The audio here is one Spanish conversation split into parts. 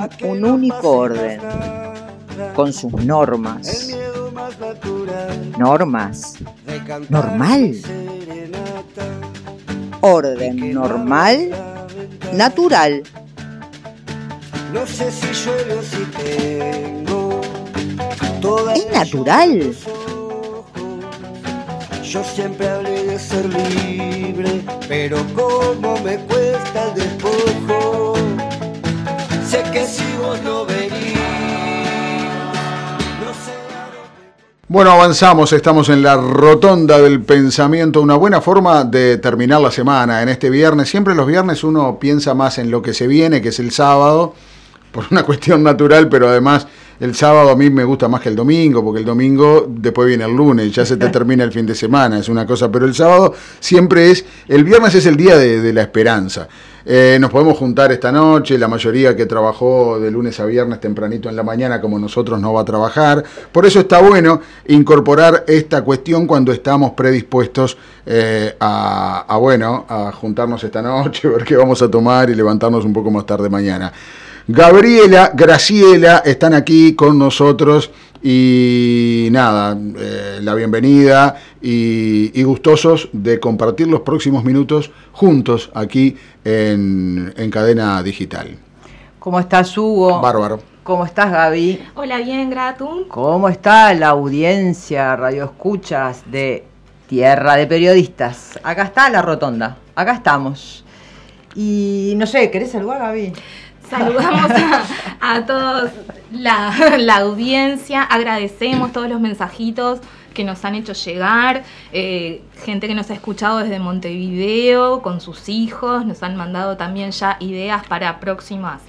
obedecen un único orden, con sus normas. Normas. Normal. Orden normal, natural. No sé si llueve o si tengo Es natural. Yo siempre hablé de ser libre, pero como me cuesta el despojo. Que si vos no venís, Bueno, avanzamos, estamos en la rotonda del pensamiento, una buena forma de terminar la semana en este viernes. Siempre los viernes uno piensa más en lo que se viene, que es el sábado, por una cuestión natural, pero además el sábado a mí me gusta más que el domingo, porque el domingo después viene el lunes, ya se te termina el fin de semana, es una cosa, pero el sábado siempre es, el viernes es el día de, de la esperanza. Eh, nos podemos juntar esta noche, la mayoría que trabajó de lunes a viernes tempranito en la mañana como nosotros no va a trabajar. Por eso está bueno incorporar esta cuestión cuando estamos predispuestos eh, a, bueno, a juntarnos esta noche, ver qué vamos a tomar y levantarnos un poco más tarde mañana. Gabriela, Graciela están aquí con nosotros y nada, eh, la bienvenida y, y, gustosos de compartir los próximos minutos juntos aquí en, en Cadena Digital. ¿Cómo estás, Hugo? Bárbaro. ¿Cómo estás, Gaby? Hola, bien, Gratum. ¿Cómo está la audiencia, radio escuchas de Tierra de Periodistas? Acá está la rotonda, acá estamos. Y no sé, ¿querés saludar, Gaby? Saludamos a, a todos la, la, audiencia, agradecemos todos los mensajitos que nos han hecho llegar, eh, gente que nos ha escuchado desde Montevideo con sus hijos, nos han mandado también ya ideas para próximas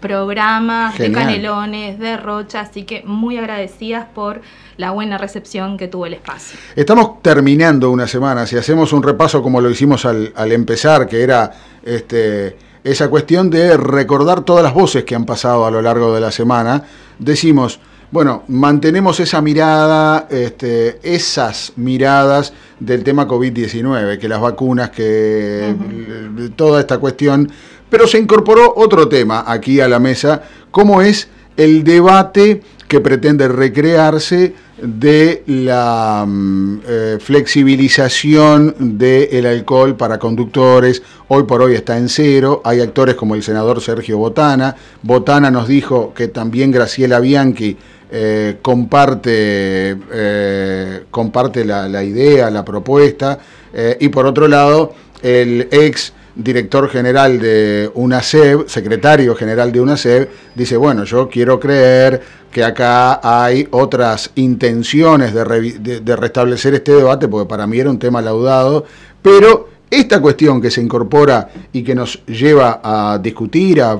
programas Genial. de Canelones, de Rocha, así que muy agradecidas por la buena recepción que tuvo el espacio. Estamos terminando una semana, si hacemos un repaso como lo hicimos al, al empezar, que era este esa cuestión de recordar todas las voces que han pasado a lo largo de la semana, decimos, bueno, mantenemos esa mirada, este, esas miradas del tema COVID-19, que las vacunas, que uh -huh. toda esta cuestión, pero se incorporó otro tema aquí a la mesa, como es el debate que pretende recrearse de la mm, eh, flexibilización del alcohol para conductores. Hoy por hoy está en cero. Hay actores como el senador Sergio Botana. Botana nos dijo que también Graciela Bianchi eh, comparte, eh, comparte la, idea, la propuesta. Eh, y por otro lado, el ex director general de UNACEB, secretario general de UNACEB, dice, bueno, yo quiero creer que acá hay otras intenciones de, de, de, restablecer este debate, porque para mí era un tema laudado, pero esta cuestión que se incorpora y que nos lleva a discutir, a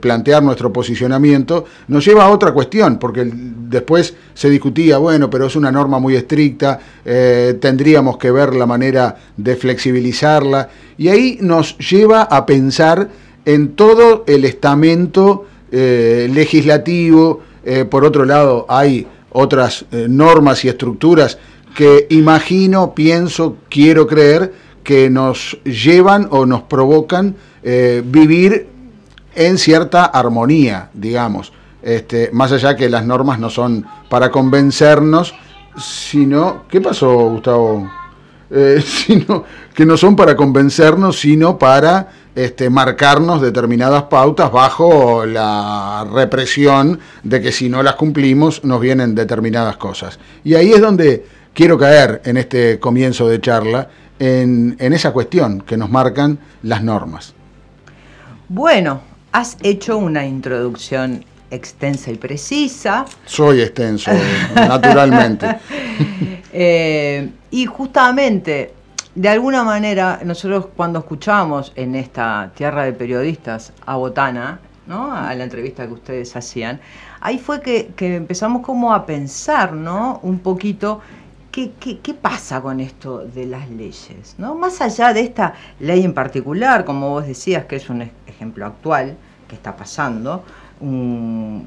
plantear nuestro posicionamiento, nos lleva a otra cuestión, porque después se discutía, bueno, pero es una norma muy estricta, eh, tendríamos que ver la manera de flexibilizarla, y ahí nos lleva a pensar en todo el estamento eh, legislativo, eh, por otro lado hay otras normas y estructuras que imagino, pienso, quiero creer, que nos llevan o nos provocan eh, vivir en cierta armonía, digamos. Este, más allá que las normas no son para convencernos, sino... ¿Qué pasó, Gustavo? Eh, sino que no son para convencernos, sino para este, marcarnos determinadas pautas bajo la represión de que si no las cumplimos nos vienen determinadas cosas. Y ahí es donde quiero caer en este comienzo de charla, en, en, esa cuestión que nos marcan las normas. Bueno, has hecho una introducción extensa y precisa. Soy extenso, naturalmente. eh, y justamente, de alguna manera, nosotros cuando escuchamos en esta tierra de periodistas a Botana, ¿no? a la entrevista que ustedes hacían, ahí fue que, que empezamos como a pensar, ¿no? Un poquito ¿Qué, pasa con esto de las leyes? ¿no? Más allá de esta ley en particular, como vos decías, que es un ejemplo actual que está pasando, un,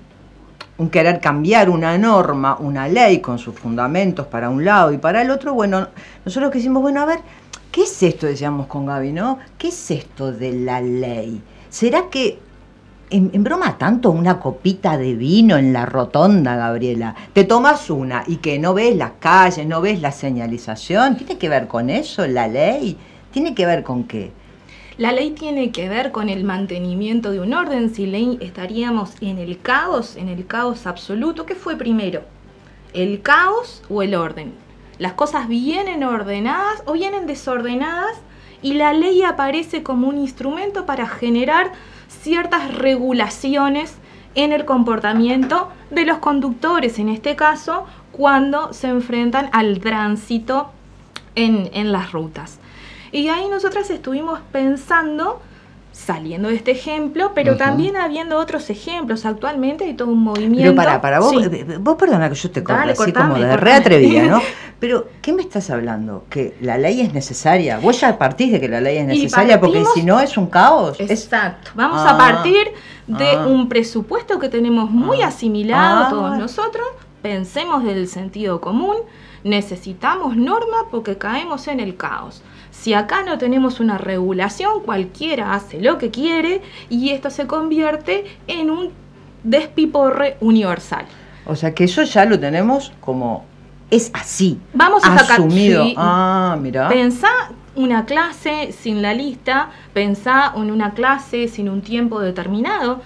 querer cambiar una norma, una ley con sus fundamentos para un lado y para el otro, bueno, nosotros decimos, bueno, a ver, ¿qué es esto, decíamos con Gaby, ¿no? ¿Qué es esto de la ley? ¿Será que en, broma tanto una copita de vino en la rotonda, Gabriela. Te tomas una y que no ves las calles, no ves la señalización. ¿Tiene que ver con eso la ley? ¿Tiene que ver con qué? La ley tiene que ver con el mantenimiento de un orden. Si ley estaríamos en el caos, en el caos absoluto. ¿Qué fue primero? ¿El caos o el orden? Las cosas vienen ordenadas o vienen desordenadas y la ley aparece como un instrumento para generar ciertas regulaciones en el comportamiento de los conductores, en este caso, cuando se enfrentan al tránsito en, en las rutas. Y ahí nosotras estuvimos pensando, saliendo de este ejemplo, pero también habiendo otros ejemplos. Actualmente hay todo un movimiento. Pero para, para vos, Sí. eh, vos perdona que yo te corte así cortame, como de cortame. re atrevida, ¿no? Pero, ¿qué me estás hablando? ¿Que la ley es necesaria? Vos ya partís de que la ley es necesaria porque si no es un caos. Exacto. Vamos Ah, a partir de ah. un presupuesto que tenemos muy Ah. asimilado todos nosotros. Pensemos del sentido común. Necesitamos norma porque caemos en el caos. Si acá no tenemos una regulación, cualquiera hace lo que quiere y esto se convierte en un despiporre universal. o sea que eso ya lo tenemos como es así. Vamos a sacar asumido. sí, Ah, mira. Pensá una clase sin la lista, pensá en una clase sin un tiempo determinado.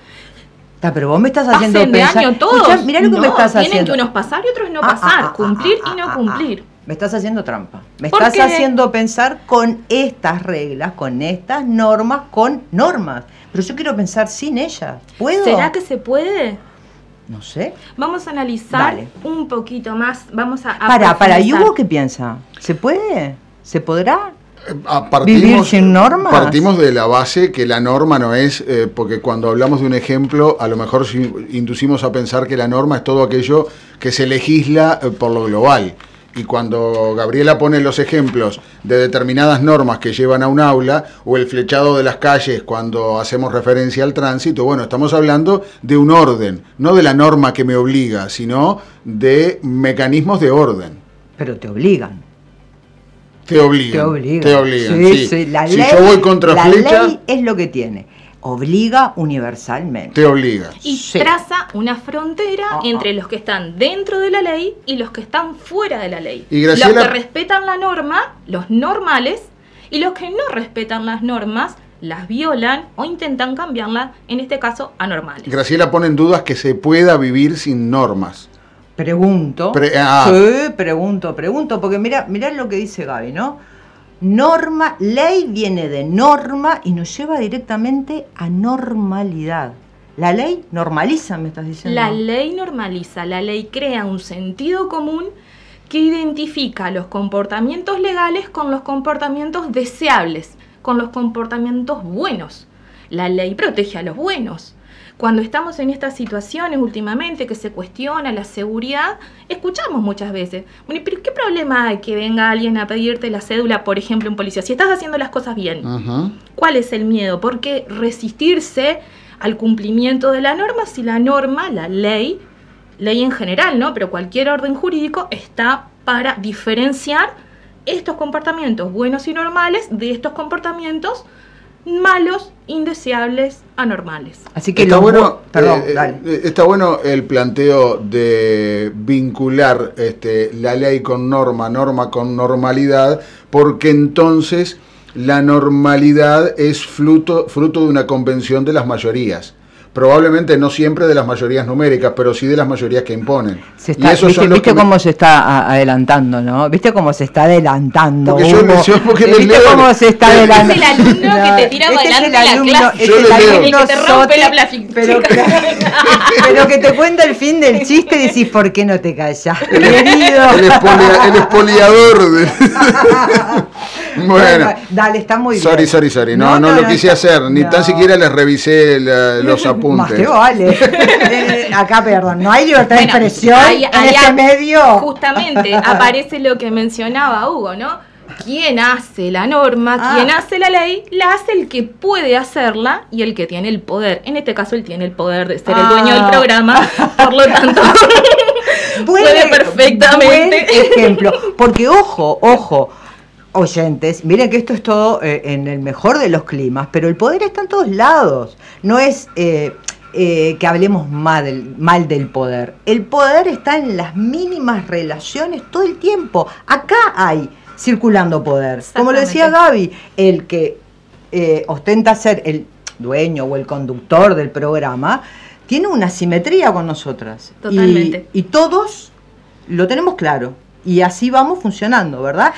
Está, pero vos me estás haciendo Pasen de pensar. año todos. Escuchá, mirá lo que me estás tienen haciendo. que unos pasar y otros no Ah, pasar, ah, ah, cumplir ah, y no ah, ah, cumplir. Me estás haciendo trampa. Me ¿Por estás qué? haciendo pensar con estas reglas, con estas normas, con normas. Pero yo quiero pensar sin ellas. ¿Puedo? ¿Será que se puede? No sé. Vamos a analizar Dale. un poquito más. Vamos a. a Para, para, ¿y. Hugo qué piensa? ¿Se puede? ¿Se podrá? Ah, ¿Vivir sin normas? Partimos de la base que la norma no es, eh, porque cuando hablamos de un ejemplo, a lo mejor inducimos a pensar que la norma es todo aquello que se legisla eh, por lo global. Y cuando Gabriela pone los ejemplos de determinadas normas que llevan a un aula, o el flechado de las calles cuando hacemos referencia al tránsito, bueno, estamos hablando de un orden, no de la norma que me obliga, sino de mecanismos de orden. Pero te obligan. Te obligan. Te obligan. Te obligan, Sí, sí. sí, La si ley, yo voy contra la flecha, ley es lo que tiene. Obliga universalmente. te obliga. Y Sí. traza una frontera Ah, entre ah. los que están dentro de la ley y los que están fuera de la ley. Y Graciela- Los que respetan la norma, los normales, y los que no respetan las normas, las violan o intentan cambiarlas, en este caso, anormales. Graciela pone en dudas que se pueda vivir sin normas. Pregunto. Pre- ah. Sí, pregunto, pregunto, porque mira, mirá lo que dice Gaby, ¿no? Norma, ley viene de norma y nos lleva directamente a normalidad. La ley normaliza, me estás diciendo. La ley normaliza, la ley crea un sentido común que identifica los comportamientos legales con los comportamientos deseables, con los comportamientos buenos. La ley protege a los buenos. Cuando estamos en estas situaciones últimamente que se cuestiona la seguridad, escuchamos muchas veces, bueno, ¿y pero qué problema hay que venga alguien a pedirte la cédula, por ejemplo, un policía? Si estás haciendo las cosas bien. ¿Cuál es el miedo? ¿Por qué resistirse al cumplimiento de la norma si la norma, la ley, ley en general, ¿no? Pero cualquier orden jurídico está para diferenciar estos comportamientos buenos y normales de estos comportamientos malos, indeseables, anormales. Así que Está bueno, bu- perdón, eh, dale. eh, está bueno el planteo de vincular este, la ley con norma, norma con normalidad, porque entonces la normalidad es fruto, fruto de una convención de las mayorías. Probablemente no siempre de las mayorías numéricas, pero sí de las mayorías que imponen. Se está, y esos ¿Viste, son los viste que me- cómo se está adelantando, no? ¿Viste cómo se está adelantando? Porque yo- Hugo? yo porque ¿Viste leo- cómo se está Este es adelantando? el alumno que te tira Este es el la alumno- clase. este es el alumno El que te rompe sote, la pero, que- pero que te cuenta el fin del chiste y decís, ¿por qué no te callas? Querido. El, espolia- el espoliador. de- bueno. dale, está muy bien. Sorry, sorry, sorry. No, no, lo quise está- hacer. Ni no. tan siquiera les revisé la- los Más apuntes. que vale. Eh, Acá, perdón, no hay libertad de expresión ahí- en este medio. Justamente aparece lo que mencionaba Hugo, ¿no? Quien hace la norma, Ah. quien hace la ley, la hace el que puede hacerla y el que tiene el poder. En este caso, él tiene el poder de ser el dueño del Ah. programa, por lo tanto, puede perfectamente. buen ejemplo. Porque, ojo, ojo, oyentes, miren que esto es todo eh, en el mejor de los climas, pero el poder está en todos lados. No es. eh, eh, que hablemos mal del, mal del poder. El poder está en las mínimas relaciones todo el tiempo. Acá hay circulando poder. Como lo decía Gaby, el que ostenta ser el dueño o el conductor del programa, tiene una simetría con nosotras. Totalmente. Y, y todos lo tenemos claro. Y así vamos funcionando, ¿verdad?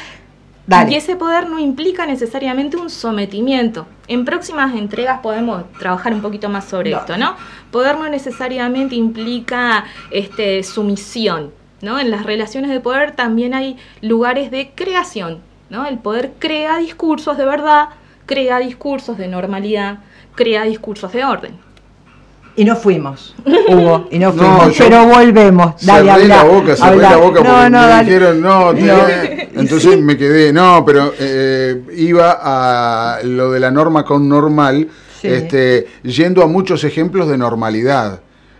Dale. Y ese poder no implica necesariamente un sometimiento. En próximas entregas podemos trabajar un poquito más sobre No. esto, ¿no? Poder no necesariamente implica este, sumisión, ¿no? En las relaciones de poder también hay lugares de creación, ¿no? El poder crea discursos de verdad, crea discursos de normalidad, crea discursos de orden. Y no fuimos, Hugo, y no No, fuimos, yo pero volvemos. Dale, cerré habla, la boca, cerré habla. la boca No, porque no, me dale. dijeron, no, No. entonces me quedé, no, pero eh, iba a lo de la norma con normal, Sí. este, yendo a muchos ejemplos de normalidad,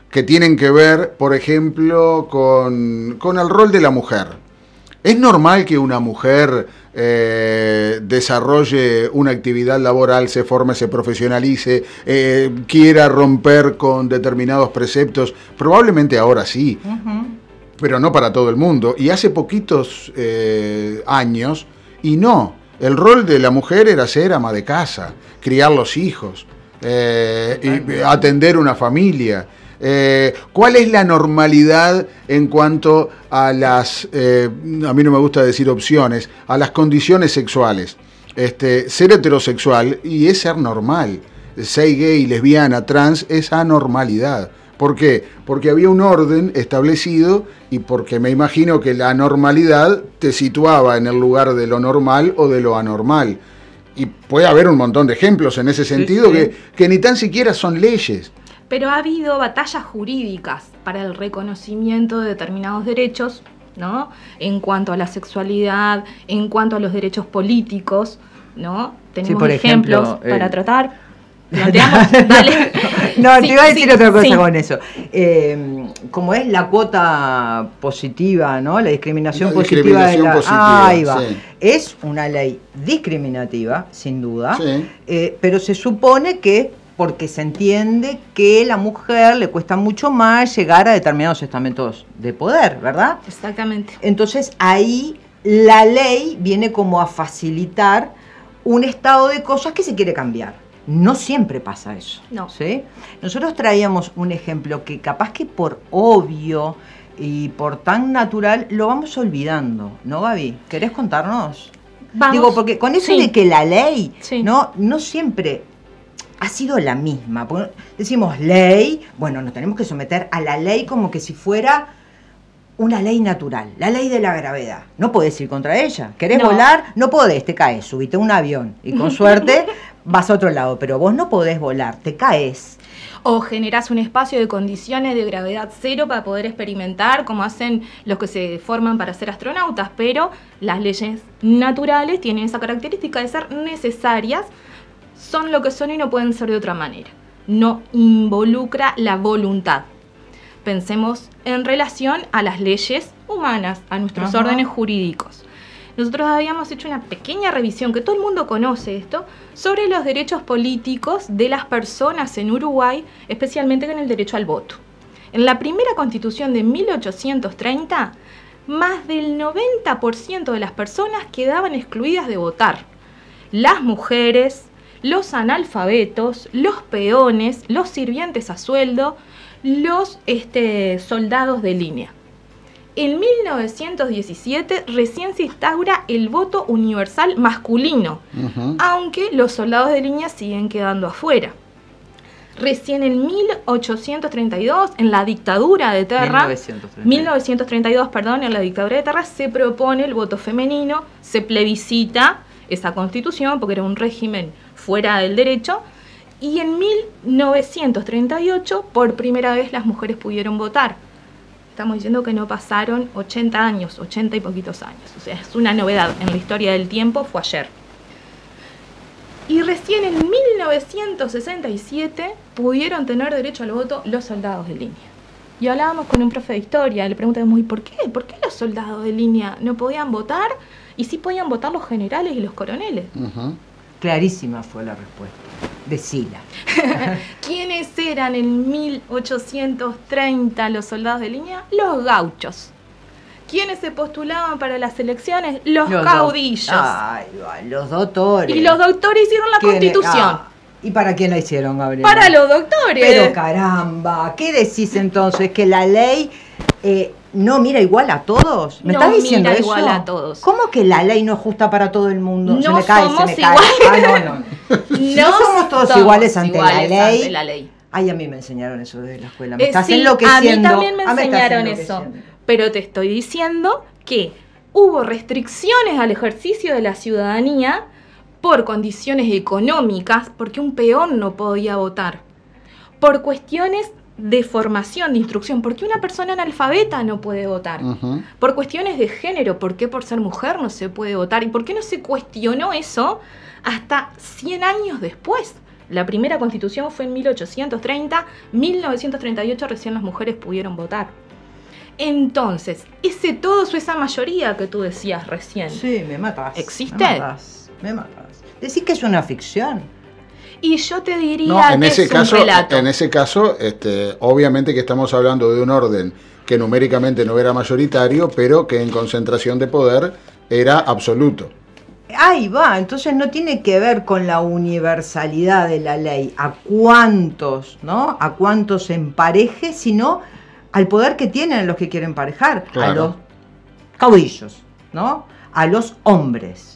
que tienen que ver, por ejemplo, con, con el rol de la mujer. ¿Es normal que una mujer eh, desarrolle una actividad laboral, se forme, se profesionalice, eh, quiera romper con determinados preceptos? Probablemente ahora sí, pero no para todo el mundo. Y hace poquitos eh, años, y no, el rol de la mujer era ser ama de casa, criar los hijos, y atender una familia. Eh, ¿Cuál es la normalidad en cuanto a las, eh, a mí no me gusta decir opciones, a las condiciones sexuales? Este, ser heterosexual y es ser normal. Ser gay, lesbiana, trans es anormalidad. ¿Por qué? Porque había un orden establecido y porque me imagino que la normalidad te situaba en el lugar de lo normal o de lo anormal. Y puede haber un montón de ejemplos en ese sentido sí. Que, que ni tan siquiera son leyes. Pero ha habido batallas jurídicas para el reconocimiento de determinados derechos, ¿no? En cuanto a la sexualidad, en cuanto a los derechos políticos, ¿no? Tenemos por ejemplos ejemplo, para eh, tratar. Dale. No, Sí, te iba a decir sí, otra cosa sí. con eso. Eh, como es la cuota positiva, ¿no? La discriminación La positiva discriminación de la. positiva, Ahí va. sí. Es una ley discriminativa, sin duda. Sí. eh, pero se supone que porque se entiende que la mujer le cuesta mucho más llegar a determinados estamentos de poder, ¿verdad? Exactamente. Entonces ahí la ley viene como a facilitar un estado de cosas que se quiere cambiar. No siempre pasa eso. No. ¿sí? Nosotros traíamos un ejemplo que capaz que por obvio y por tan natural lo vamos olvidando, ¿no, Gaby? ¿Querés contarnos? Vamos. Digo, porque con eso Sí. de que la ley Sí. no, no siempre ha sido la misma. Decimos ley, bueno, nos tenemos que someter a la ley como que si fuera una ley natural, la ley de la gravedad. No podés ir contra ella. ¿Querés No. volar? No podés, te caes, subite a un avión y con suerte vas a otro lado, pero vos no podés volar, te caes. O generás un espacio de condiciones de gravedad cero para poder experimentar, como hacen los que se forman para ser astronautas, pero las leyes naturales tienen esa característica de ser necesarias, son lo que son y no pueden ser de otra manera. No involucra la voluntad. Pensemos en relación a las leyes humanas, a nuestros Ajá. órdenes jurídicos. Nosotros habíamos hecho una pequeña revisión, que todo el mundo conoce esto, sobre los derechos políticos de las personas en Uruguay, especialmente con el derecho al voto. En la primera constitución de 1830, más del 90% de las personas quedaban excluidas de votar. Las mujeres, los analfabetos, los peones, los sirvientes a sueldo, los este, soldados de línea. En 1917 recién se instaura el voto universal masculino, aunque los soldados de línea siguen quedando afuera. Recién en 1832, en la dictadura de Terra, 1932. 1932, perdón, en la dictadura de Terra se propone el voto femenino, se plebiscita esa constitución porque era un régimen fuera del derecho y en 1938 por primera vez las mujeres pudieron votar. Estamos diciendo que no pasaron 80 años, 80 y poquitos años. O sea, es una novedad en la historia del tiempo, fue ayer. Y recién en 1967 pudieron tener derecho al voto los soldados de línea. Y hablábamos con un profe de historia, le preguntamos, ¿y por qué? ¿Por qué los soldados de línea no podían votar? Y sí podían votar los generales y los coroneles. Ujú. Clarísima fue la respuesta. Decila. ¿Quiénes eran en 1830 los soldados de línea? Los gauchos. ¿Quiénes se postulaban para las elecciones? Los, Los caudillos. do- Ay, los doctores. y los doctores hicieron la ¿Quiénes? constitución. Ah, ¿Y para quién la hicieron, Gabriel? Para los doctores. Pero caramba, ¿qué decís entonces? ¿Que la ley eh, no mira igual a todos? ¿Me No estás diciendo mira eso? igual a todos. ¿Cómo que la ley no es justa para todo el mundo? se No me cae, se somos me cae. Ah, no, no. no. No somos todos iguales ante la ley. ante la ley. Ay, a mí me enseñaron eso desde la escuela. Me Eh, estás sí, enloqueciendo. A mí también me enseñaron eso. Pero te estoy diciendo que hubo restricciones al ejercicio de la ciudadanía por condiciones económicas, porque un peón no podía votar. Por cuestiones de formación, de instrucción, porque una persona analfabeta no puede votar. Por cuestiones de género, ¿por qué por ser mujer no se puede votar? ¿Y por qué no se cuestionó eso hasta 100 años después? La primera constitución fue en 1830, 1938 recién las mujeres pudieron votar. Entonces, ese todos o esa mayoría que tú decías recién, Sí, me matas. ¿Existe? Me matas. Me matas. Decís que es una ficción. Y yo te diría No, en que ese es caso, un relato. en ese caso, este, obviamente que estamos hablando de un orden que numéricamente no era mayoritario, pero que en concentración de poder era absoluto. Ahí va, entonces no tiene que ver con la universalidad de la ley, a cuántos, ¿no? A cuántos empareje, sino al poder que tienen los que quieren emparejar, a Claro. los caudillos, ¿no? A los hombres.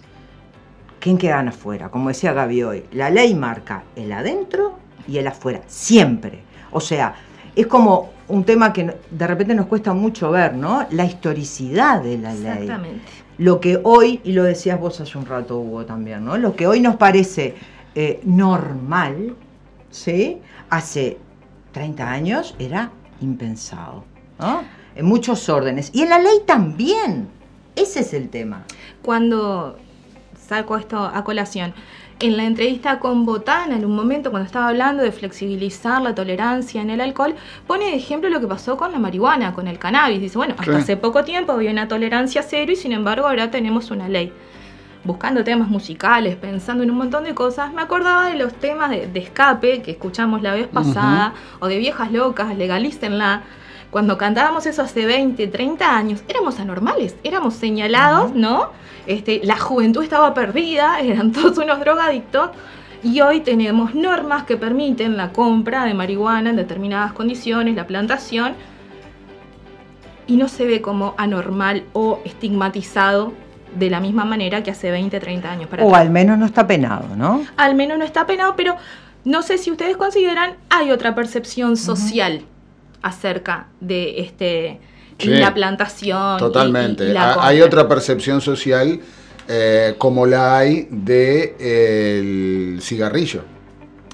¿Quién quedan afuera? Como decía Gaby hoy, la ley marca el adentro y el afuera, siempre. O sea, es como un tema que de repente nos cuesta mucho ver, ¿no? La historicidad de la ley Exactamente. lo que hoy, y lo decías vos hace un rato, Hugo, también, ¿no? Lo que hoy nos parece eh, normal, ¿sí? Hace 30 años era impensado, ¿no? En muchos órdenes. Y en la ley también. Ese es el tema. cuando saco esto a colación, en la entrevista con Botana, en un momento cuando estaba hablando de flexibilizar la tolerancia en el alcohol, pone de ejemplo lo que pasó con la marihuana, con el cannabis. Dice, bueno, hasta Sí. hace poco tiempo había una tolerancia cero y sin embargo ahora tenemos una ley. Buscando temas musicales, pensando en un montón de cosas, me acordaba de los temas de, de escape que escuchamos la vez pasada, o de viejas locas, legalícenla. Cuando cantábamos eso hace 20, 30 años, éramos anormales, éramos señalados, ¿no? Este, la juventud estaba perdida, eran todos unos drogadictos. Y hoy tenemos normas que permiten la compra de marihuana en determinadas condiciones, la plantación, y no se ve como anormal o estigmatizado de la misma manera que hace 20, 30 años para O atrás. al menos no está penado, ¿no? Al menos no está penado, pero no sé si ustedes consideran, hay otra percepción social acerca de este Sí, la plantación. Totalmente. y la Ha- hay otra percepción social eh, como la hay del cigarrillo.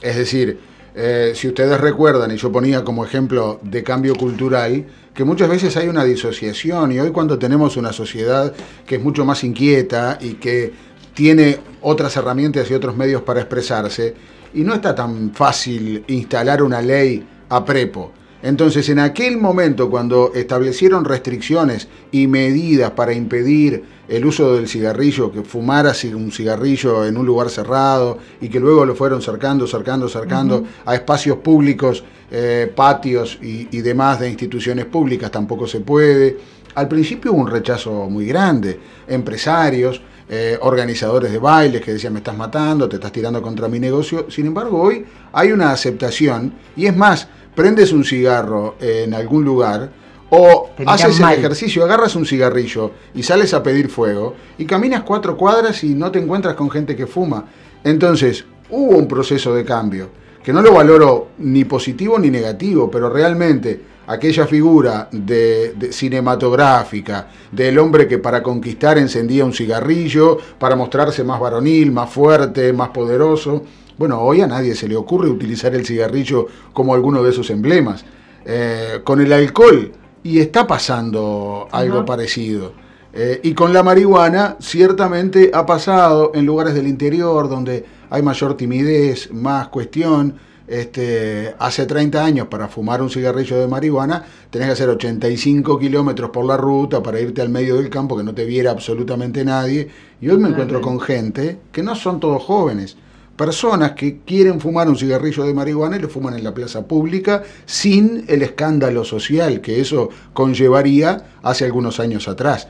Es decir, eh, si ustedes recuerdan, y yo ponía como ejemplo de cambio cultural, que muchas veces hay una disociación y hoy cuando tenemos una sociedad que es mucho más inquieta y que tiene otras herramientas y otros medios para expresarse, y no está tan fácil instalar una ley a prepo. Entonces, en aquel momento, cuando establecieron restricciones y medidas para impedir el uso del cigarrillo, que fumara un cigarrillo en un lugar cerrado y que luego lo fueron cercando, cercando, cercando a espacios públicos, eh, patios y, y demás de instituciones públicas, tampoco se puede. Al principio hubo un rechazo muy grande, empresarios, eh, organizadores de bailes que decían me estás matando, te estás tirando contra mi negocio. Sin embargo, hoy hay una aceptación y es más, prendes un cigarro en algún lugar o haces el mal. ejercicio, agarras un cigarrillo y sales a pedir fuego y caminas cuatro cuadras y no te encuentras con gente que fuma. Entonces, hubo un proceso de cambio que no lo valoro ni positivo ni negativo, pero realmente aquella figura de, de cinematográfica del hombre que para conquistar encendía un cigarrillo, para mostrarse más varonil, más fuerte, más poderoso. Bueno, hoy a nadie se le ocurre utilizar el cigarrillo como alguno de esos emblemas. Eh, con el alcohol, y está pasando algo parecido. Eh, y con la marihuana, ciertamente ha pasado en lugares del interior donde hay mayor timidez, más cuestión. Este, hace 30 años para fumar un cigarrillo de marihuana tenés que hacer 85 kilómetros por la ruta para irte al medio del campo que no te viera absolutamente nadie. Y hoy me encuentro con gente que no son todos jóvenes, personas que quieren fumar un cigarrillo de marihuana y lo fuman en la plaza pública sin el escándalo social que eso conllevaría hace algunos años atrás.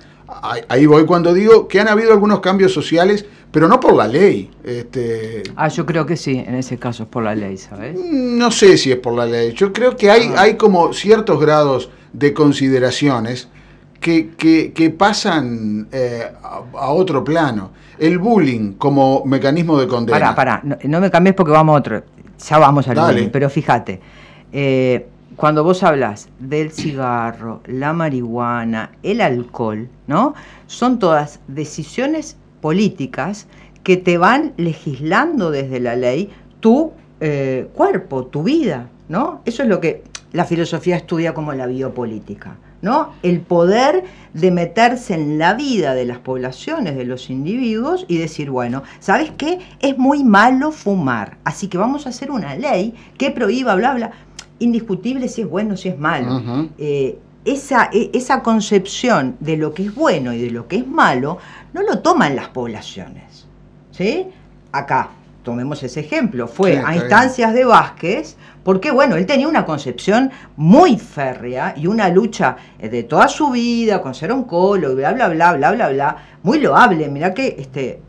Ahí voy cuando digo que han habido algunos cambios sociales, pero no por la ley. Este, ah, yo creo que sí, en ese caso es por la ley, ¿sabes? No sé si es por la ley. Yo creo que hay, ah. hay como ciertos grados de consideraciones que, que, pasan eh, a, otro plano. El bullying como mecanismo de condena. Pará, pará, no, me cambies porque vamos a otro. Ya vamos al bullying, pero fíjate. Eh, cuando vos hablas del cigarro, la marihuana, el alcohol, ¿no? Son todas decisiones políticas que te van legislando desde la ley tu eh, cuerpo, tu vida, ¿no? Eso es lo que la filosofía estudia como la biopolítica, ¿no? El poder de meterse en la vida de las poblaciones, de los individuos y decir, bueno, ¿sabes qué? Es muy malo fumar, así que vamos a hacer una ley que prohíba, bla, bla indiscutible si es bueno, si es malo. Eh, esa, e, esa concepción de lo que es bueno y de lo que es malo no lo toman las poblaciones. ¿sí? Acá, tomemos ese ejemplo, fue a instancias de Vázquez, porque bueno, él tenía una concepción muy férrea y una lucha eh, de toda su vida con ser oncólogo y bla, bla, bla, bla, bla, bla, muy loable, mira que este,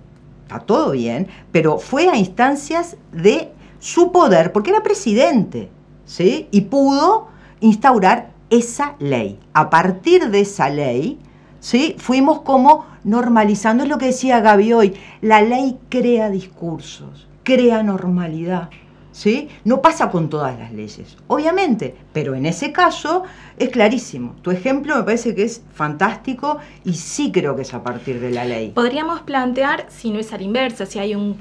está todo bien, pero fue a instancias de su poder, porque era presidente. ¿sí? y pudo instaurar esa ley. A partir de esa ley, ¿sí? fuimos como normalizando, es lo que decía Gaby hoy, la ley crea discursos, crea normalidad. ¿Sí? No pasa con todas las leyes, obviamente, pero en ese caso es clarísimo. Tu ejemplo me parece que es fantástico y sí creo que es a partir de la ley. Podríamos plantear, si no es a la inversa, si hay un,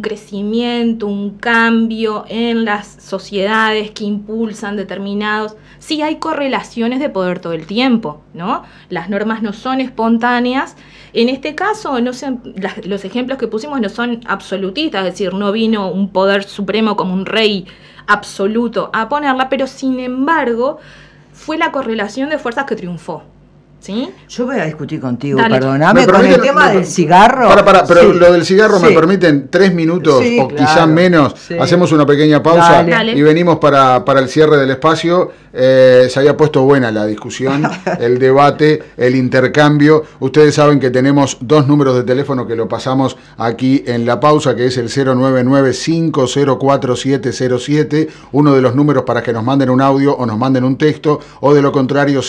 crecimiento, un cambio en las sociedades que impulsan determinados, sí hay correlaciones de poder todo el tiempo, ¿no? Las normas no son espontáneas. En este caso, no los ejemplos que pusimos no son absolutistas, es decir, no vino un poder supremo como un rey absoluto a ponerla, pero sin embargo fue la correlación de fuerzas que triunfó. ¿Sí? Yo voy a discutir contigo, perdóname, con el tema del cigarro. Para, para, pero lo del cigarro me permiten tres minutos o quizás menos. Hacemos una pequeña pausa y venimos para, para el cierre del espacio eh, se había puesto buena la discusión, el debate, el intercambio. Ustedes saben que tenemos dos números de teléfono que lo pasamos aquí en la pausa, que es el 099-504-707, uno de los números para que nos manden un audio o nos manden un texto, o de lo contrario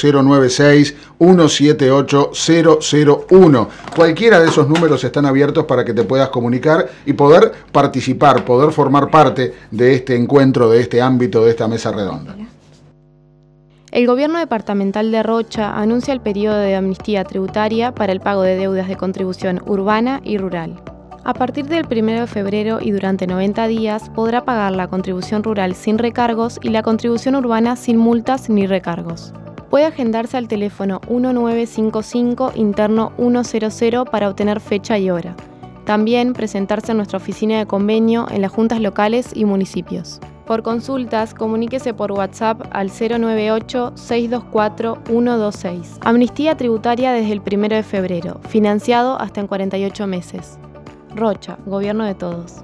096-178-001. Cualquiera de esos números están abiertos para que te puedas comunicar y poder participar, poder formar parte de este encuentro, de este ámbito, de esta mesa redonda. El Gobierno departamental de Rocha anuncia el periodo de amnistía tributaria para el pago de deudas de contribución urbana y rural. A partir del 1 de febrero y durante 90 días podrá pagar la contribución rural sin recargos y la contribución urbana sin multas ni recargos. Puede agendarse al teléfono 1955 interno 100 para obtener fecha y hora. También presentarse en nuestra oficina de convenio en las juntas locales y municipios. Por consultas, comuníquese por WhatsApp al 098-624-126. Amnistía tributaria desde el 1 de febrero, financiado hasta en 48 meses. Rocha, Gobierno de Todos.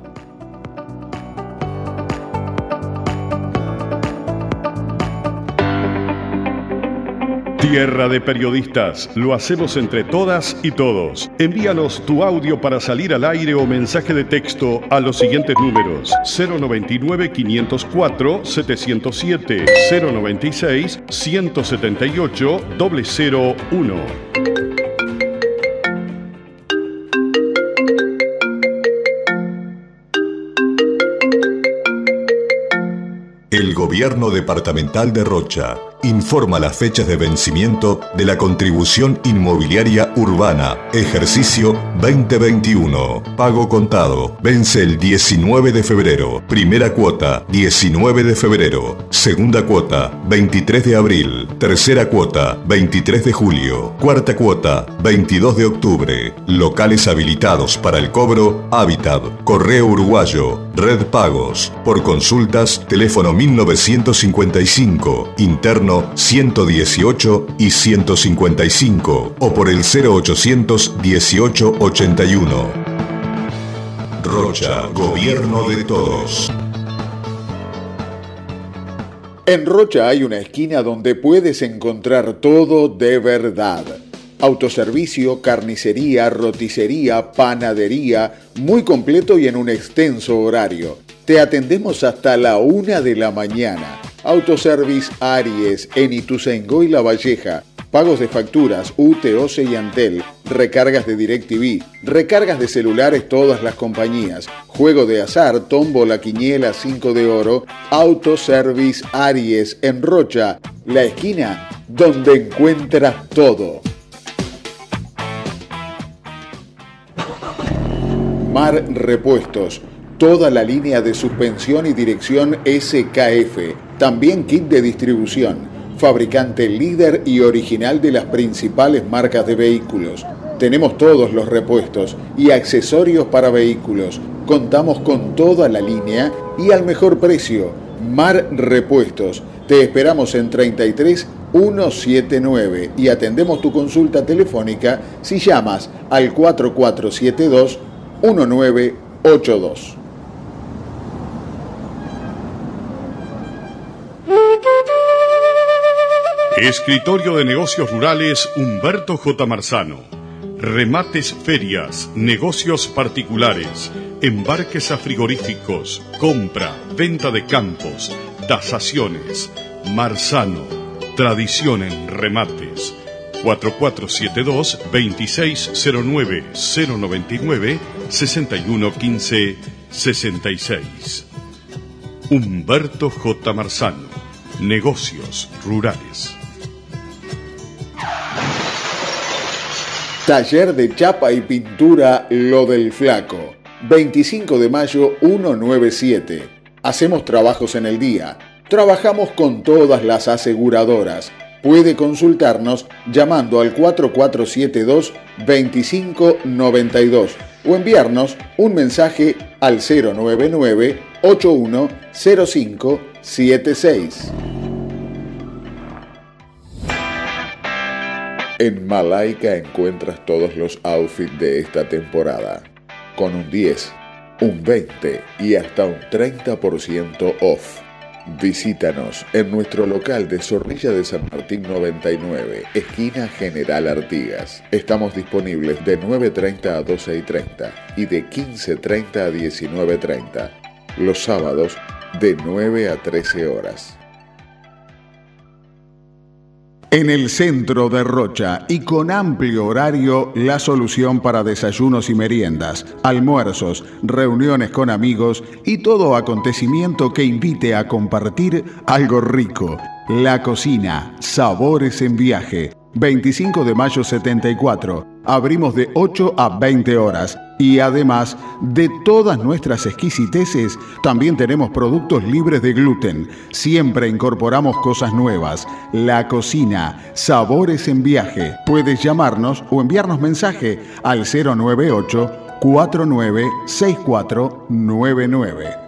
Tierra de periodistas, lo hacemos entre todas y todos. Envíanos tu audio para salir al aire o mensaje de texto a los siguientes números: 099 504 707 096 178 001. El Gobierno Departamental de Rocha informa las fechas de vencimiento de la contribución inmobiliaria urbana, ejercicio 2021. Pago contado. Vence el 19 de febrero. Primera cuota, 19 de febrero. Segunda cuota, 23 de abril. Tercera cuota, 23 de julio. Cuarta cuota, 22 de octubre. Locales habilitados para el cobro, Hábitat, Correo Uruguayo, Red Pagos. Por consultas, teléfono 1955, interno 118 y 155 o por el 0800 18 81. Rocha, gobierno de todos. En Rocha hay una esquina donde puedes encontrar todo de verdad. Autoservicio, carnicería, roticería, panadería, muy completo y en un extenso horario. Te atendemos hasta la una de la mañana. Autoservice Aries en Ituzaingó y La Valleja. Pagos de facturas, UTOC y Antel, recargas de DirecTV, recargas de celulares todas las compañías, juego de azar, tómbola, quiniela, 5 de oro, Autoservice Aries en Rocha, la esquina donde encuentras todo. Mar Repuestos, toda la línea de suspensión y dirección SKF, también kit de distribución fabricante líder y original de las principales marcas de vehículos. Tenemos todos los repuestos y accesorios para vehículos. Contamos con toda la línea y al mejor precio. Mar Repuestos. Te esperamos en 33 179 y atendemos tu consulta telefónica si llamas al 4472 1982. Escritorio de Negocios Rurales Humberto J. Marzano. Remates, ferias, negocios particulares, embarques a frigoríficos, compra, venta de campos, tasaciones. Marzano. Tradición en remates. 4472 2609 099 6115 66. Humberto J. Marzano. Negocios rurales. Taller de chapa y pintura Lo del Flaco. 25 de mayo 197. Hacemos trabajos en el día. Trabajamos con todas las aseguradoras. Puede consultarnos llamando al 4472 2592 o enviarnos un mensaje al 099 810576. En Malaika encuentras todos los outfits de esta temporada, con un 10, un 20 y hasta un 30% off. Visítanos en nuestro local de Zorrilla de San Martín 99, esquina General Artigas. Estamos disponibles de 9.30 a 12.30 y de 15.30 a 19.30. Los sábados de 9 a 13 horas. En el centro de Rocha y con amplio horario, la solución para desayunos y meriendas, almuerzos, reuniones con amigos y todo acontecimiento que invite a compartir algo rico. La cocina, sabores en viaje. 25 de mayo 74. Abrimos de 8 a 20 horas. Y además de todas nuestras exquisiteces, también tenemos productos libres de gluten. Siempre incorporamos cosas nuevas. La cocina, sabores en viaje. Puedes llamarnos o enviarnos mensaje al 098 496499.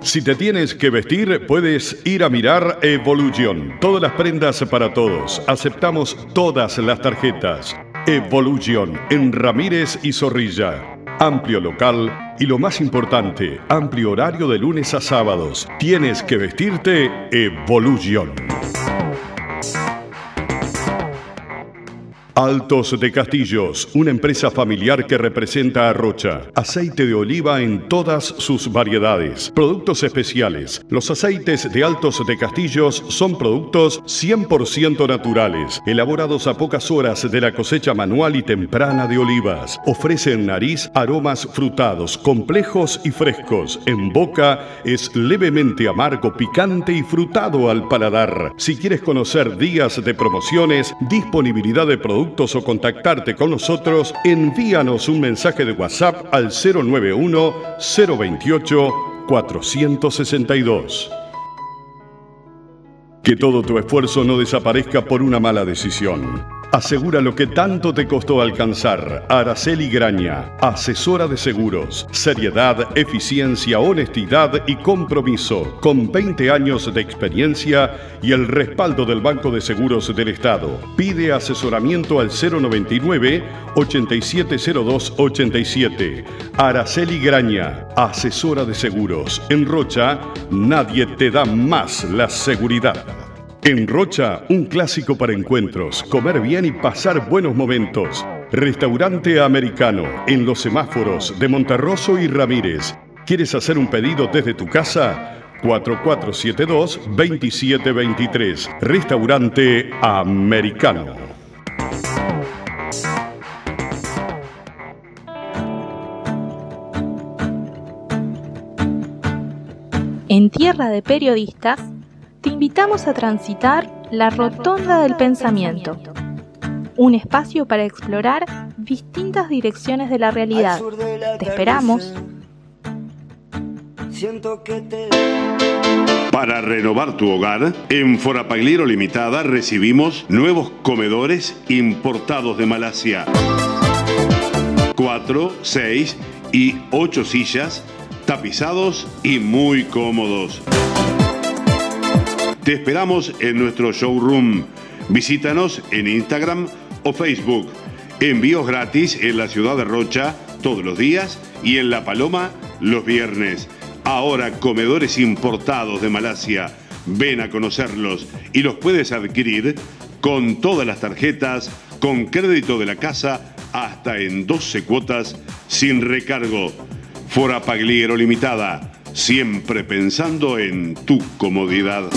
Si te tienes que vestir, puedes ir a mirar Evolution. Todas las prendas para todos. Aceptamos todas las tarjetas. Evolution en Ramírez y Zorrilla. Amplio local y lo más importante, amplio horario de lunes a sábados. Tienes que vestirte Evolution. Altos de Castillos, una empresa familiar que representa a Rocha. Aceite de oliva en todas sus variedades. Productos especiales. Los aceites de Altos de Castillos son productos 100% naturales, elaborados a pocas horas de la cosecha manual y temprana de olivas. Ofrecen nariz aromas frutados, complejos y frescos. En boca es levemente amargo, picante y frutado al paladar. Si quieres conocer días de promociones, disponibilidad de productos, o contactarte con nosotros, envíanos un mensaje de WhatsApp al 091 028 462. Que todo tu esfuerzo no desaparezca por una mala decisión. Asegura lo que tanto te costó alcanzar. Araceli Graña, asesora de seguros. Seriedad, eficiencia, honestidad y compromiso. Con 20 años de experiencia y el respaldo del Banco de Seguros del Estado. Pide asesoramiento al 099 8702 87. Araceli Graña, asesora de seguros. En Rocha, nadie te da más la seguridad. En Rocha, un clásico para encuentros, comer bien y pasar buenos momentos. Restaurante Americano, en los semáforos de Monterroso y Ramírez. ¿Quieres hacer un pedido desde tu casa? 4472-2723. Restaurante Americano. En Tierra de Periodistas, te invitamos a transitar la Rotonda del Pensamiento, un espacio para explorar distintas direcciones de la realidad. Te esperamos. Siento que te Para renovar tu hogar, en Forapagliero Limitada recibimos nuevos comedores importados de Malasia. 4, 6 y 8 sillas, tapizados y muy cómodos. Te esperamos en nuestro showroom. Visítanos en Instagram o Facebook. Envíos gratis en la ciudad de Rocha todos los días y en La Paloma los viernes. Ahora comedores importados de Malasia. Ven a conocerlos y los puedes adquirir con todas las tarjetas, con crédito de la casa hasta en 12 cuotas sin recargo. Fora Pagliero Limitada, siempre pensando en tu comodidad.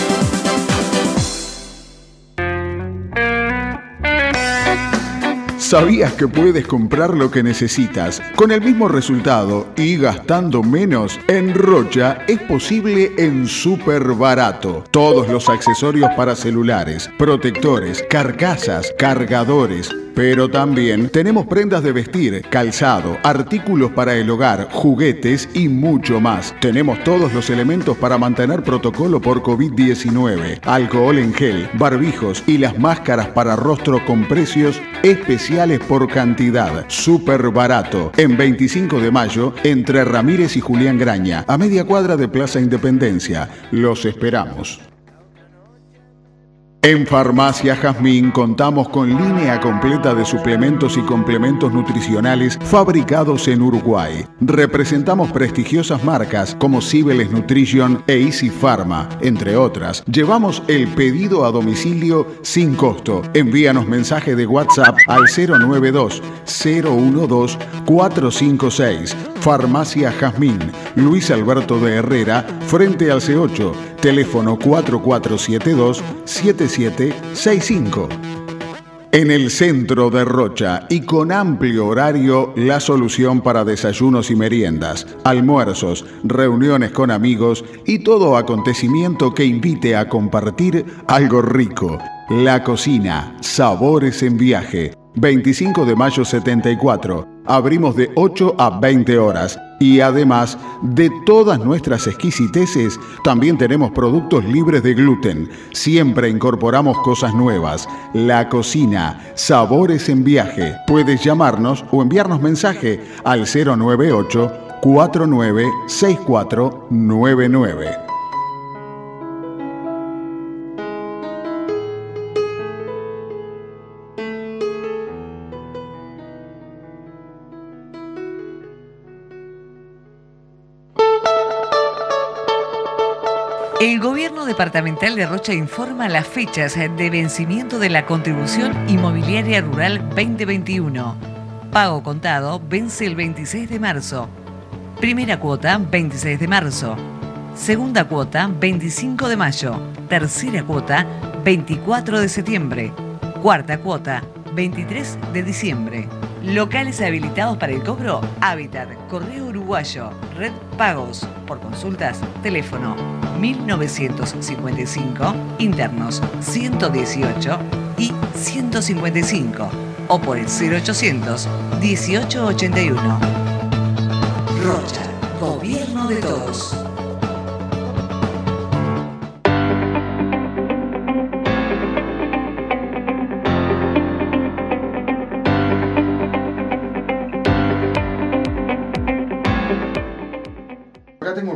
¿Sabías que puedes comprar lo que necesitas con el mismo resultado y gastando menos? En Rocha es posible en súper barato. Todos los accesorios para celulares, protectores, carcasas, cargadores, pero también tenemos prendas de vestir, calzado, artículos para el hogar, juguetes y mucho más. Tenemos todos los elementos para mantener protocolo por COVID-19, alcohol en gel, barbijos y las máscaras para rostro con precios especiales por cantidad. Súper barato. En 25 de mayo, entre Ramírez y Julián Graña, a media cuadra de Plaza Independencia. Los esperamos. En Farmacia Jazmín contamos con línea completa de suplementos y complementos nutricionales fabricados en Uruguay. Representamos prestigiosas marcas como Cibeles Nutrition e Easy Pharma, entre otras. Llevamos el pedido a domicilio sin costo. Envíanos mensaje de WhatsApp al 092 012 456. Farmacia Jazmín, Luis Alberto de Herrera, frente al C8, teléfono 4472-7765. En el centro de Rocha y con amplio horario, la solución para desayunos y meriendas, almuerzos, reuniones con amigos y todo acontecimiento que invite a compartir algo rico. La cocina, sabores en viaje. 25 de mayo 74. Abrimos de 8 a 20 horas. Y además de todas nuestras exquisiteces, también tenemos productos libres de gluten. Siempre incorporamos cosas nuevas. La cocina, sabores en viaje. Puedes llamarnos o enviarnos mensaje al 098 496499. Departamental de Rocha informa las fechas de vencimiento de la contribución inmobiliaria rural 2021. Pago contado vence el 26 de marzo. Primera cuota 26 de marzo. Segunda cuota 25 de mayo. Tercera cuota 24 de septiembre. Cuarta cuota 23 de diciembre. Locales habilitados para el cobro, Hábitat, Correo Uruguayo, Red Pagos. Por consultas, teléfono 1955, internos 118 y 155 o por el 0800 1881. Rocha, Gobierno de Todos.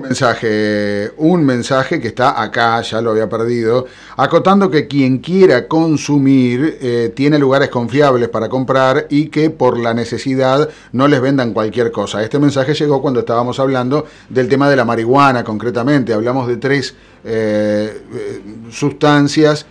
Mensaje, un mensaje que está acá, ya lo había perdido, acotando que quien quiera consumir eh, tiene lugares confiables para comprar y que por la necesidad no les vendan cualquier cosa. Este mensaje llegó cuando estábamos hablando del tema de la marihuana concretamente. Hablamos de tres eh, eh, sustancias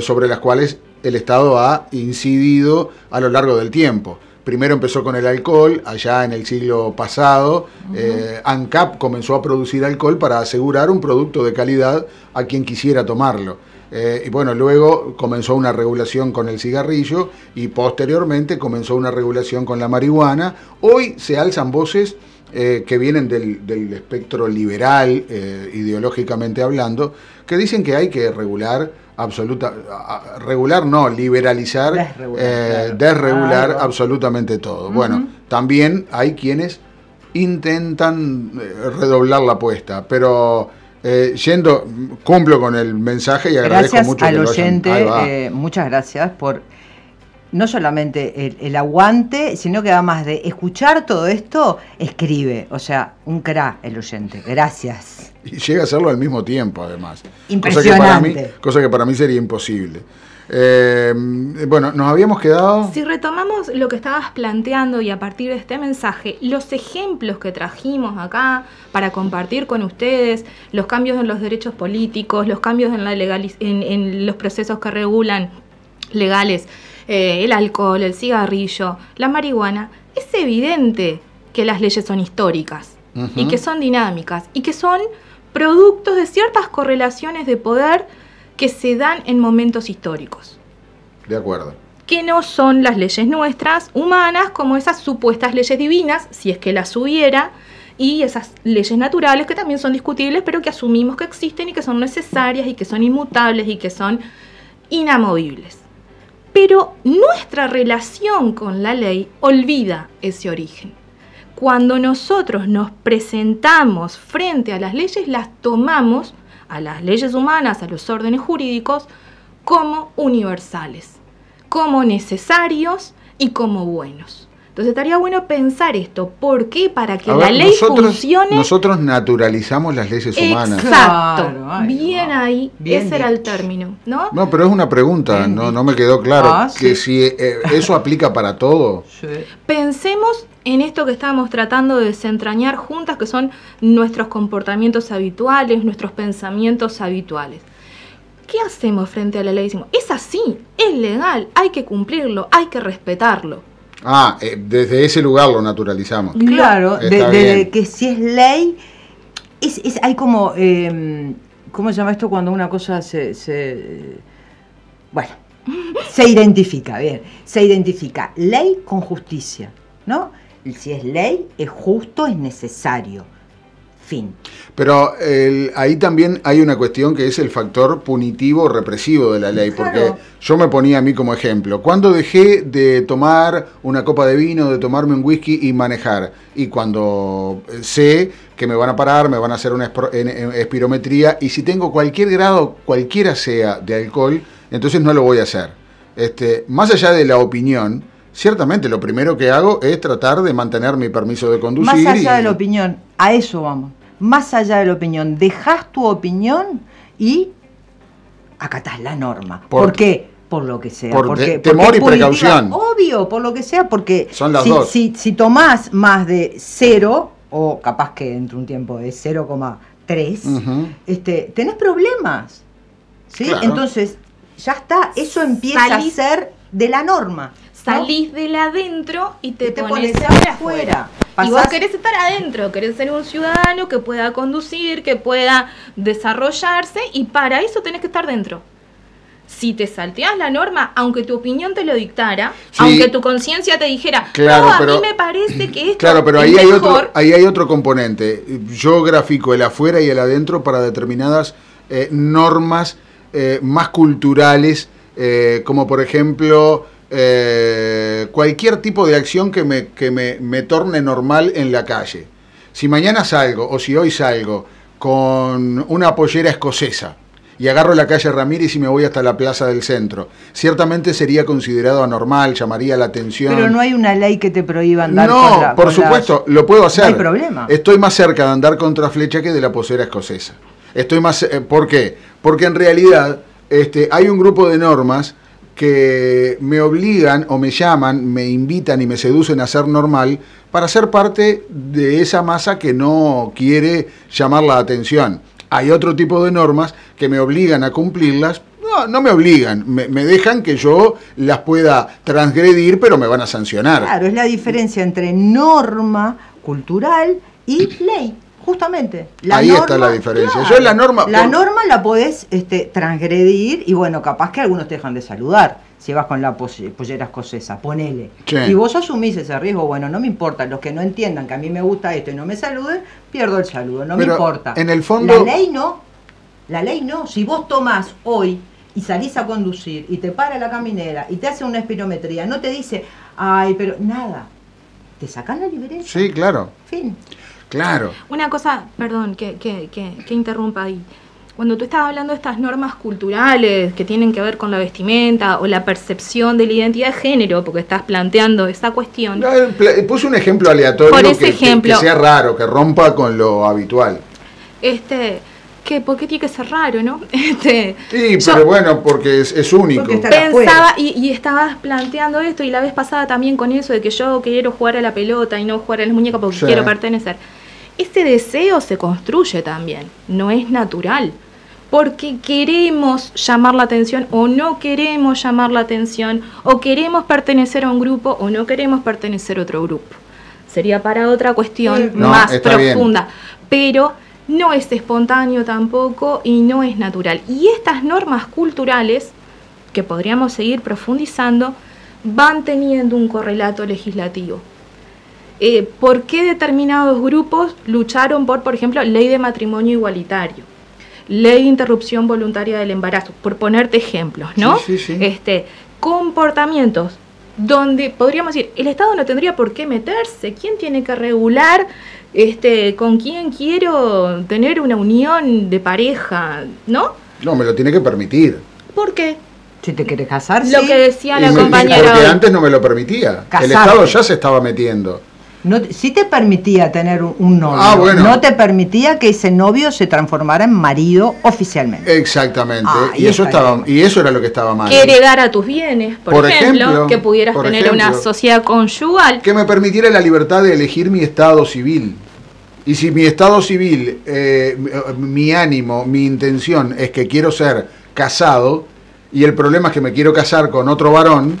sobre las cuales el Estado ha incidido a lo largo del tiempo. Primero empezó con el alcohol, allá en el siglo pasado. Eh, ANCAP comenzó a producir alcohol para asegurar un producto de calidad a quien quisiera tomarlo. Eh, y bueno, luego comenzó una regulación con el cigarrillo y posteriormente comenzó una regulación con la marihuana. Hoy se alzan voces eh, que vienen del, del espectro liberal, ideológicamente hablando, que dicen que hay que regular absoluta, regular no, liberalizar, desregular, eh, absolutamente todo. Bueno, también hay quienes intentan eh, redoblar la apuesta, pero eh, yendo, cumplo con el mensaje y agradezco mucho al oyente, muchas gracias por no solamente el, aguante, sino que además de escuchar todo esto, escribe. O sea, un cra el oyente. Gracias. Y llega a hacerlo al mismo tiempo, además. Impresionante. Cosa que para mí, sería imposible. Eh, bueno, nos habíamos quedado... Si retomamos lo que estabas planteando y a partir de este mensaje, los ejemplos que trajimos acá para compartir con ustedes, los cambios en los derechos políticos, los cambios en, la en los procesos que regulan legales eh, el alcohol, el cigarrillo, la marihuana, es evidente que las leyes son históricas y que son dinámicas y que son productos de ciertas correlaciones de poder que se dan en momentos históricos. De acuerdo. Que no son las leyes nuestras, humanas, como esas supuestas leyes divinas, si es que las hubiera, y esas leyes naturales que también son discutibles, pero que asumimos que existen y que son necesarias y que son inmutables y que son inamovibles. Pero nuestra relación con la ley olvida ese origen. Cuando nosotros nos presentamos frente a las leyes, las tomamos, a las leyes humanas, a los órdenes jurídicos, como universales, como necesarios y como buenos. Entonces estaría bueno pensar esto. ¿Por qué? Para que la ley funcione. Nosotros naturalizamos las leyes humanas. Exacto. Bien ahí. ese era el término. ¿no? No, pero es una pregunta. No, no me quedó claro. Ah, que si eh, eso aplica para todo. Pensemos en esto que estábamos tratando de desentrañar juntas, que son nuestros comportamientos habituales, nuestros pensamientos habituales. ¿Qué hacemos frente a la ley? Decimos, es así, es legal, hay que cumplirlo, hay que respetarlo. Ah, eh, desde ese lugar lo naturalizamos. Claro, de, que si es ley, es, es hay como, eh, ¿cómo se llama esto cuando una cosa se, se bueno, se identifica, bien, se identifica ley con justicia, ¿no? Si es ley, es justo, es necesario Fin. Pero ahí también hay una cuestión que es el factor punitivo represivo de la ley, porque yo me ponía a mí como ejemplo, cuando dejé de tomar una copa de vino, de tomarme un whisky y manejar, y cuando sé que me van a parar, me van a hacer una espirometría, y si tengo cualquier grado, cualquiera sea, de alcohol, entonces no lo voy a hacer. Este, más allá de la opinión, ciertamente lo primero que hago es tratar de mantener mi permiso de conducir. Más allá de la opinión, a eso vamos más allá de la opinión, dejas tu opinión y acatás la norma. ¿Por, qué? Por lo que sea. Por porque, temor y precaución. Obvio, por lo que sea, porque Son las si, dos. Si, tomás más de cero, o capaz que entre un tiempo de 0,3, este, tenés problemas. ¿sí? Entonces, ya está, eso empieza a ser de la norma. Salís de la adentro y te, pones, afuera. Y vos querés estar adentro, querés ser un ciudadano que pueda conducir, que pueda desarrollarse y para eso tenés que estar dentro. Si te salteas la norma, aunque tu opinión te lo dictara, aunque tu conciencia te dijera, claro, no, a mí me parece que esto Claro, pero ahí hay otro ahí hay otro componente. Yo grafico el afuera y el adentro para determinadas eh, normas eh, más culturales, eh, como por ejemplo eh, cualquier tipo de acción que, me, que me, me, torne normal en la calle. Si mañana salgo o si hoy salgo con una pollera escocesa y agarro la calle Ramírez y me voy hasta la plaza del centro. Ciertamente sería considerado anormal, llamaría la atención. Pero no hay una ley que te prohíba andar No, contra- por supuesto, lo puedo hacer. No hay problema. Estoy más cerca de andar contra flecha que de la posera escocesa. Estoy más, eh, ¿Por qué? Porque en realidad este, hay un grupo de normas que me obligan o me llaman, me invitan y me seducen a ser normal para ser parte de esa masa que no quiere llamar la atención. Hay otro tipo de normas que me obligan a cumplirlas. No, no me obligan, me, me dejan que yo las pueda transgredir, pero me van a sancionar. Claro, es la diferencia entre norma cultural y ley, justamente. Ahí está la diferencia. Yo la norma- La por- norma la podés este, transgredir y bueno, capaz que algunos te dejan de saludar. Si vas con la pollera escocesa, ponele. Y vos asumís ese riesgo, bueno, no me importa. Los que no entiendan que a mí me gusta esto y no me saluden, pierdo el saludo, no Pero me importa. en el fondo- La ley no. La ley no. Si vos tomás hoy y salís a conducir y te para la caminera y te hace una espirometría, no te dice, ay, pero nada. Te sacan la libreta. Sí, claro, Fin. Claro. Una cosa, perdón, que, que, que, que interrumpa ahí. Cuando tú estás hablando de estas normas culturales que tienen que ver con la vestimenta o la percepción de la identidad de género, porque estás planteando esa cuestión, No, eh, pla- Puse un ejemplo aleatorio Por ese que, ejemplo. que sea raro, que rompa con lo habitual. este, que, ¿por qué tiene que ser raro, no? Este, Sí, yo pero bueno, porque es, es único. Porque pensaba y, y estabas planteando esto y la vez pasada también con eso de que yo quiero jugar a la pelota y no jugar a las muñecas porque Sí. quiero pertenecer. Ese deseo se construye también, no es natural. Porque queremos llamar la atención o no queremos llamar la atención, o queremos pertenecer a un grupo o no queremos pertenecer a otro grupo. Sería para otra cuestión No, más bien. profunda. Pero no es espontáneo tampoco y no es natural. Y estas normas culturales, que podríamos seguir profundizando, van teniendo un correlato legislativo. Eh, ¿Por qué determinados grupos lucharon por, por ejemplo, ley de matrimonio igualitario? Ley de interrupción voluntaria del embarazo, por ponerte ejemplos, ¿no? Sí, sí, sí. Este, comportamientos donde podríamos decir, el Estado no tendría por qué meterse, ¿quién tiene que regular este, con quién quiero tener una unión de pareja, ¿no? No, me lo tiene que permitir. ¿Por qué? Si te querés casar, Lo sí. que decía Y la me- compañera porque hoy. antes no me lo permitía. El Casarte. Estado ya se estaba metiendo. No, te- sí te permitía tener un, novio. Ah, bueno. No te permitía que ese novio se transformara en marido oficialmente. Exactamente. Ah, y eso estaba, y eso era lo que estaba mal. Que heredara tus bienes, por, Por ejemplo, ejemplo, que pudieras tener una sociedad conyugal. que me permitiera la libertad de elegir mi estado civil. Y si mi estado civil, eh, mi- mi ánimo, mi intención es que quiero ser casado, y el problema es que me quiero casar con otro varón,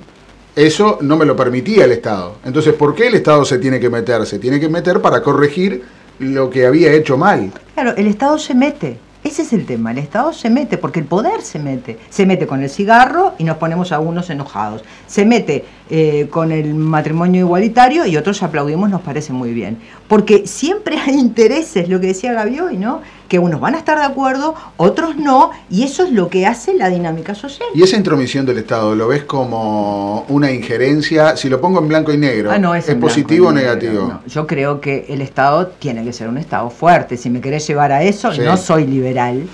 eso no me lo permitía el Estado. Entonces, ¿por qué el Estado se tiene que meter? Se tiene que meter para corregir lo que había hecho mal. Claro, el Estado se mete. Ese es el tema, el Estado se mete, porque el poder se mete. Se mete con el cigarro y nos ponemos algunos enojados. Se mete eh, con el matrimonio igualitario y otros aplaudimos, nos parece muy bien. Porque siempre hay intereses, lo que decía Gaby hoy, ¿no? Que unos van a estar de acuerdo, otros no, y eso es lo que hace la dinámica social. Y esa intromisión del Estado, ¿lo ves como una injerencia? Si lo pongo en blanco y negro, Ah, no, es ¿es en blanco positivo o negativo? no. Yo creo que el Estado tiene que ser un Estado fuerte. Si me querés llevar a eso, Sí. no soy liberal,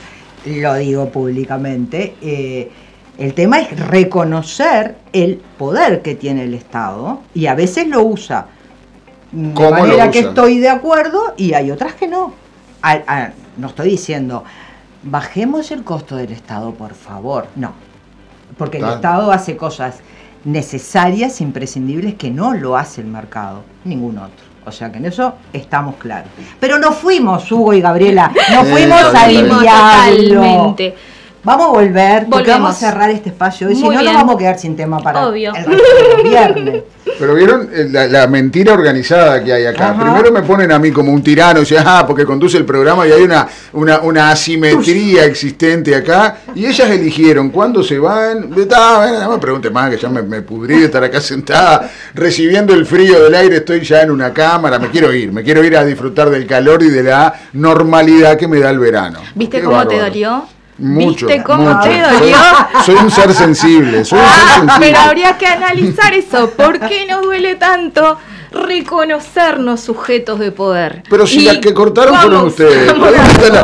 lo digo públicamente. Eh, el tema es reconocer el poder que tiene el Estado y a veces lo usa de ¿Cómo lo manera que estoy de acuerdo y hay otras que no. A- a- no estoy diciendo, bajemos el costo del Estado, por favor. No, porque el. Estado hace cosas necesarias, imprescindibles, que no lo hace el mercado, ningún otro. O sea que en eso estamos claros. Pero no fuimos, Hugo y Gabriela, no fuimos está al bien, Fuimos diablo. totalmente. Vamos a volver, porque Volvemos. vamos a cerrar este espacio hoy, si no nos vamos a quedar sin tema para Obvio. el resto de los viernes. Pero vieron eh, la, la mentira organizada que hay acá. Ajá. Primero me ponen a mí como un tirano, y dicen, ah, porque conduce el programa y hay una, una, una asimetría existente acá. Y ellas eligieron cuándo se van. Bueno, no me pregunte más, que ya me, me pudrí de estar acá sentada, recibiendo el frío del aire. Estoy ya en una cámara, me quiero ir, me quiero ir a disfrutar del calor y de la normalidad que me da el verano. ¿Viste Qué cómo te dolió? Mucho. ¿Viste cómo mucho. te dolió? Soy un ser sensible, soy un ser sensible. Pero habría que analizar eso. ¿Por qué nos duele tanto reconocernos sujetos de poder. Pero si Y las que cortaron fueron ustedes. ¿Dónde está la,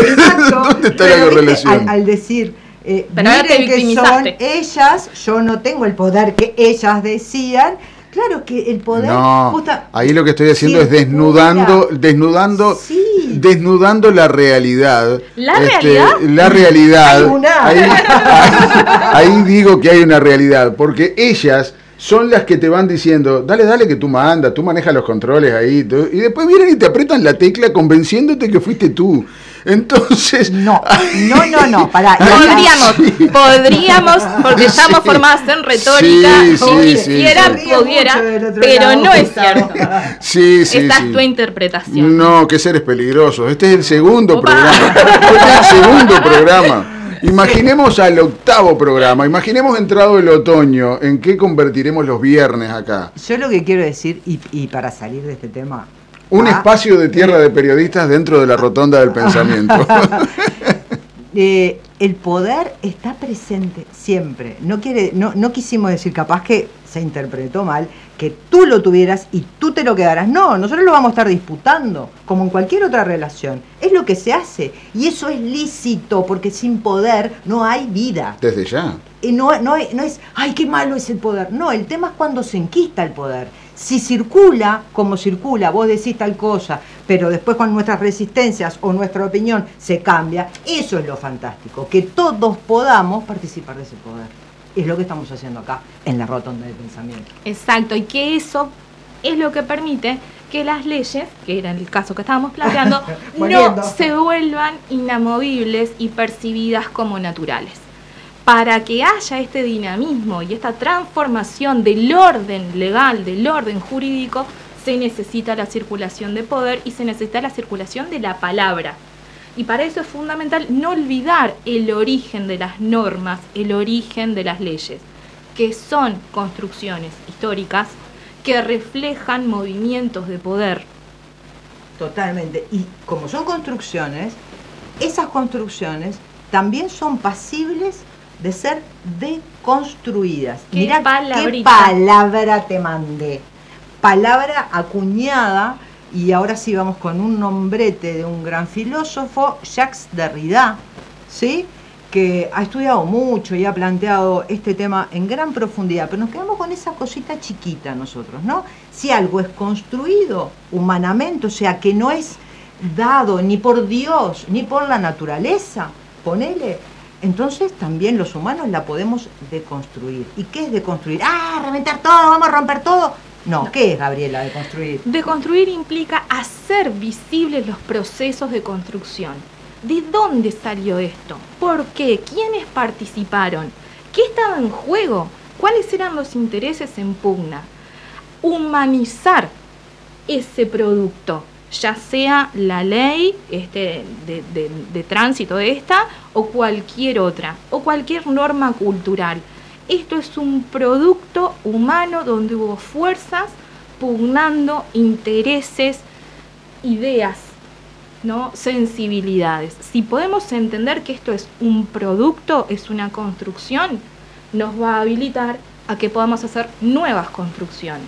Exacto. ¿dónde está Pero, la viste, correlación? Al, al decir, eh, Pero ahora te miren que son ellas, yo no tengo el poder que ellas decían. Claro que el poder. No, justa- ahí lo que estoy haciendo es desnudando, desnudando, Sí. Desnudando la realidad. Este, ¿La realidad? La realidad. Hay una. Ahí, ahí digo que hay una realidad, porque ellas son las que te van diciendo, dale, dale que tú mandas, tú manejas los controles ahí, y después vienen y te apretan la tecla convenciéndote que fuiste tú. Entonces, No, no, no, no, acá- Podríamos, Sí. podríamos, porque estamos Sí. formadas en retórica, Sí, si quisiera, pudiera, pero no es cierto. sí, sí, Esta sí. es tu interpretación. No, que seres peligrosos. Este es el segundo Opa. programa. Este es el segundo programa. Imaginemos al octavo programa. Imaginemos entrado el otoño. ¿En qué convertiremos los viernes acá? Yo lo que quiero decir, y, y para salir de este tema. Un ah, espacio de tierra de periodistas dentro de la rotonda del pensamiento. eh, el poder está presente siempre. No, quiere, no, no quisimos decir, capaz que se interpretó mal, que tú lo tuvieras y tú te lo quedaras. No, nosotros lo vamos a estar disputando, como en cualquier otra relación. Es lo que se hace. Y eso es lícito, porque sin poder no hay vida. Desde ya. Y no, no, no es, ay, qué malo es el poder. No, el tema es cuando se enquista el poder. Si circula como circula, vos decís tal cosa, pero después con nuestras resistencias o nuestra opinión se cambia, eso es lo fantástico, que todos podamos participar de ese poder. Es lo que estamos haciendo acá, en la rotonda del pensamiento. Exacto, y que eso es lo que permite que las leyes, que era el caso que estábamos planteando, no se vuelvan inamovibles y percibidas como naturales. Para que haya este dinamismo y esta transformación del orden legal, del orden jurídico, se necesita la circulación de poder y se necesita la circulación de la palabra. Y para eso es fundamental no olvidar el origen de las normas, el origen de las leyes, que son construcciones históricas que reflejan movimientos de poder. Totalmente. Y como son construcciones, esas construcciones también son pasibles de ser deconstruidas. Mirá qué palabrita. palabra te mandé. Palabra acuñada, y ahora sí vamos con un nombrete de un gran filósofo, Jacques Derrida, ¿sí? que ha estudiado mucho y ha planteado este tema en gran profundidad, pero nos quedamos con esa cosita chiquita nosotros, ¿no? Si algo es construido humanamente, o sea, que no es dado ni por Dios ni por la naturaleza, ponele, entonces también los humanos la podemos deconstruir. ¿Y qué es deconstruir? Ah, reventar todo, vamos a romper todo. No, ¿qué es, Gabriela, deconstruir? Deconstruir implica hacer visibles los procesos de construcción. ¿De dónde salió esto? ¿Por qué? ¿Quiénes participaron? ¿Qué estaba en juego? ¿Cuáles eran los intereses en pugna? Humanizar ese producto, ya sea la ley este, de, de- de tránsito esta o cualquier otra, o cualquier norma cultural. Esto es un producto humano donde hubo fuerzas pugnando intereses, ideas, ¿no? sensibilidades. Si podemos entender que esto es un producto, es una construcción, nos va a habilitar a que podamos hacer nuevas construcciones.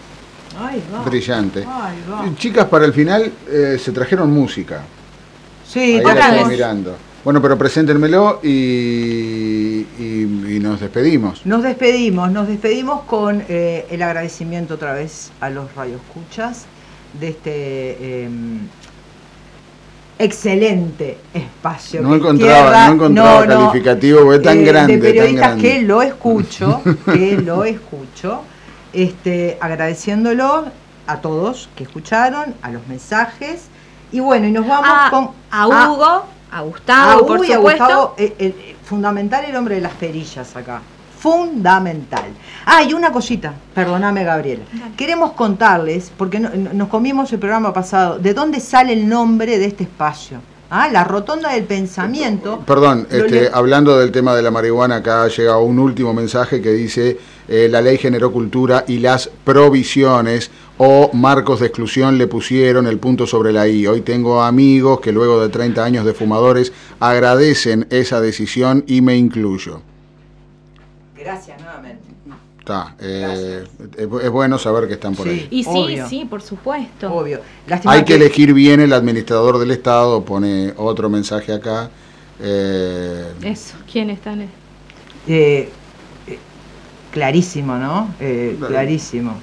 Ay, va. Brillante. Ay, va. Chicas, para el final eh, se trajeron música. Sí, Ahí la mirando. Bueno, pero preséntenmelo y, y- y nos despedimos. Nos despedimos, nos despedimos con eh, el agradecimiento otra vez a los radioescuchas de este eh, excelente espacio. No que encontraba, Tierra- no encontraba no, no, calificativo porque es tan eh, grande, De tan periodistas grande. que lo escucho, que lo escucho, este, agradeciéndolo a todos que escucharon, a los mensajes. Y bueno, y nos vamos A, con a a- Hugo, a a Gustavo, por Hugo y a supuesto. Gustavo, eh, eh, fundamental el hombre de las perillas acá. Fundamental. Ah, y una cosita, perdóname Gabriela. Queremos contarles, porque no- no- nos comimos el programa pasado, de dónde sale el nombre de este espacio. Ah, la rotonda del pensamiento. Perdón, Lo este, le- hablando del tema de la marihuana, acá llega un último mensaje que dice eh, la ley generó cultura y las provisiones o marcos de exclusión le pusieron el punto sobre la I. Hoy tengo amigos que luego de 30 años de fumadores agradecen esa decisión y me incluyo. Gracias nuevamente. Está, eh, es, es bueno saber que están por ahí. Y sí, Obvio. sí, por supuesto. Obvio. Lástima Hay que elegir bien el administrador del Estado, pone otro mensaje acá. Eh, Eso, ¿quién está en el- eh, eh, clarísimo, ¿no? Eh, clarísimo.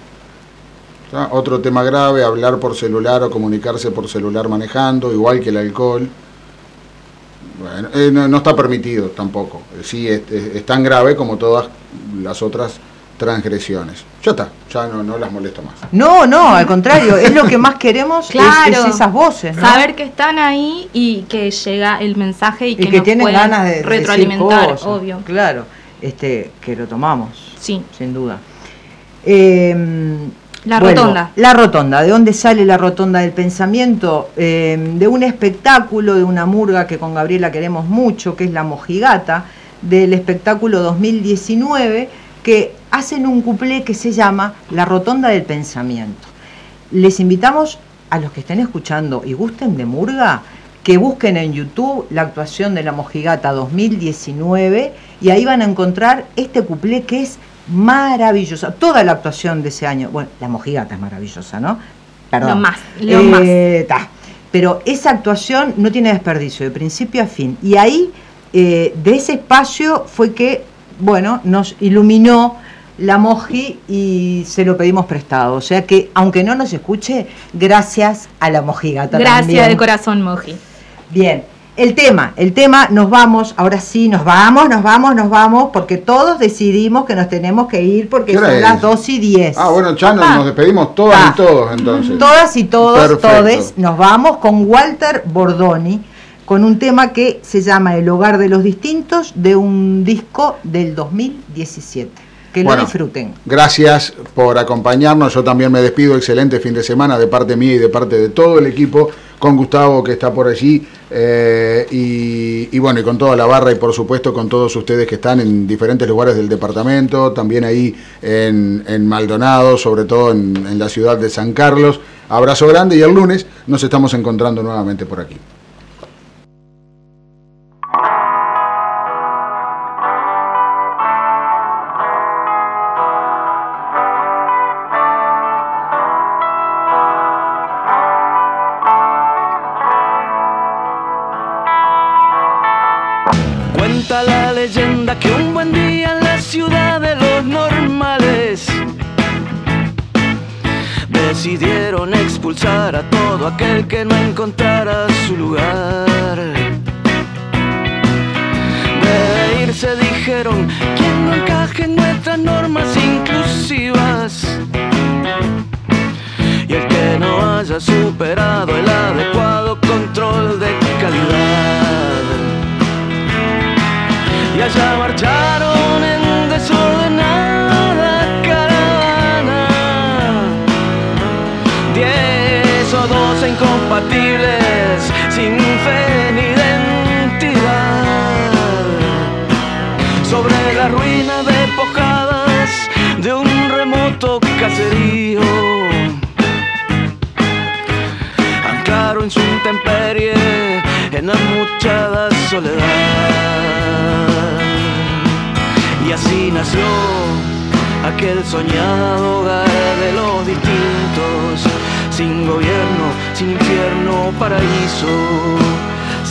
¿Tá? Otro tema grave, hablar por celular o comunicarse por celular manejando, igual que el alcohol. Bueno, eh, no, no está permitido tampoco. Eh, Sí, es, es- es tan grave como todas las otras transgresiones. Ya está, ya no, no las molesto más. No, no, al contrario, es lo que más queremos, Claro. es, esas voces, ¿no? Saber que están ahí y que llega el mensaje y, y que, que, nos tienen ganas de decir retroalimentar, cosas, obvio. Claro, este, que lo tomamos, Sí. sin duda. Eh, La rotonda. La rotonda, ¿de dónde sale la rotonda del pensamiento? Eh, de un espectáculo, de una murga que con Gabriela queremos mucho, que es La Mojigata, del espectáculo 2019, que hacen un cuplé que se llama La rotonda del pensamiento. Les invitamos a los que estén escuchando y gusten de murga, que busquen en YouTube la actuación de La Mojigata 2019 y ahí van a encontrar este cuplé que es maravillosa. Toda la actuación de ese año, bueno, La Mojigata es maravillosa, ¿no? Perdón. Lo más, lo más. ta. Pero esa actuación no tiene desperdicio, de principio a fin. Y ahí, eh, de ese espacio fue que, bueno, nos iluminó la Moji y se lo pedimos prestado. O sea que, aunque no nos escuche, gracias a la Mojigata Gracias también. de corazón, Moji. Bien, el tema, el tema, nos vamos, ahora sí, nos vamos, nos vamos, nos vamos, porque todos decidimos que nos tenemos que ir porque ¿Qué hora son es? las 2 y 10. Ah, bueno, ya nos, nos despedimos todas Ah. y todos entonces. Todas y todos, todes, nos vamos con Walter Bordoni, con un tema que se llama El hogar de los distintos, de un disco del 2017. Que Bueno. lo disfruten. Gracias por acompañarnos. Yo también me despido. Excelente fin de semana de parte mía y de parte de todo el equipo, con Gustavo que está por allí, eh, y, y bueno, y con toda la barra y por supuesto con todos ustedes que están en diferentes lugares del departamento, también ahí en, en Maldonado, sobre todo en, en la ciudad de San Carlos. Abrazo grande y el lunes nos estamos encontrando nuevamente por aquí.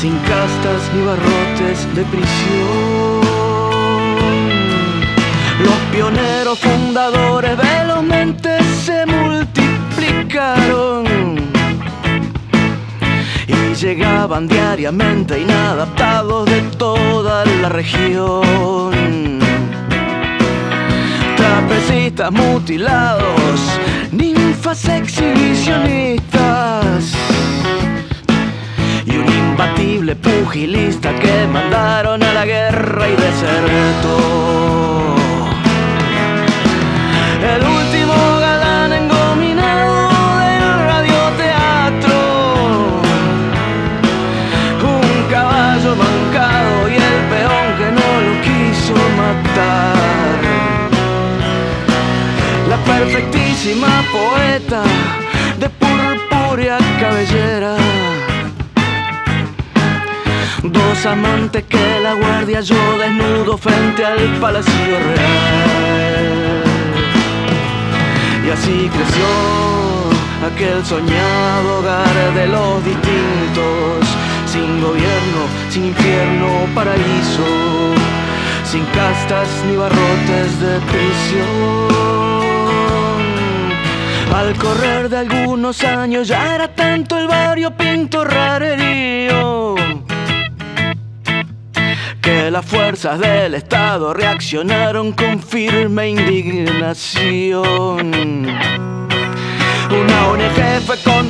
Sin castas ni barrotes de prisión. Los pioneros fundadores velozmente se multiplicaron y llegaban diariamente inadaptados de toda la región. Trapecistas mutilados, ninfas exhibicionistas imbatible pugilista que mandaron a la guerra y desertó. El último galán engominado del radioteatro. Un caballo mancado y el peón que no lo quiso matar. La perfectísima poeta amantes que la guardia yo desnudo frente al palacio real. Y así creció aquel soñado hogar de los distintos, sin gobierno, sin infierno, paraíso, sin castas ni barrotes de prisión. Al correr de algunos años ya era tanto el barrio pinto rarerío que las fuerzas del Estado reaccionaron con firme indignación. Una ONG fue con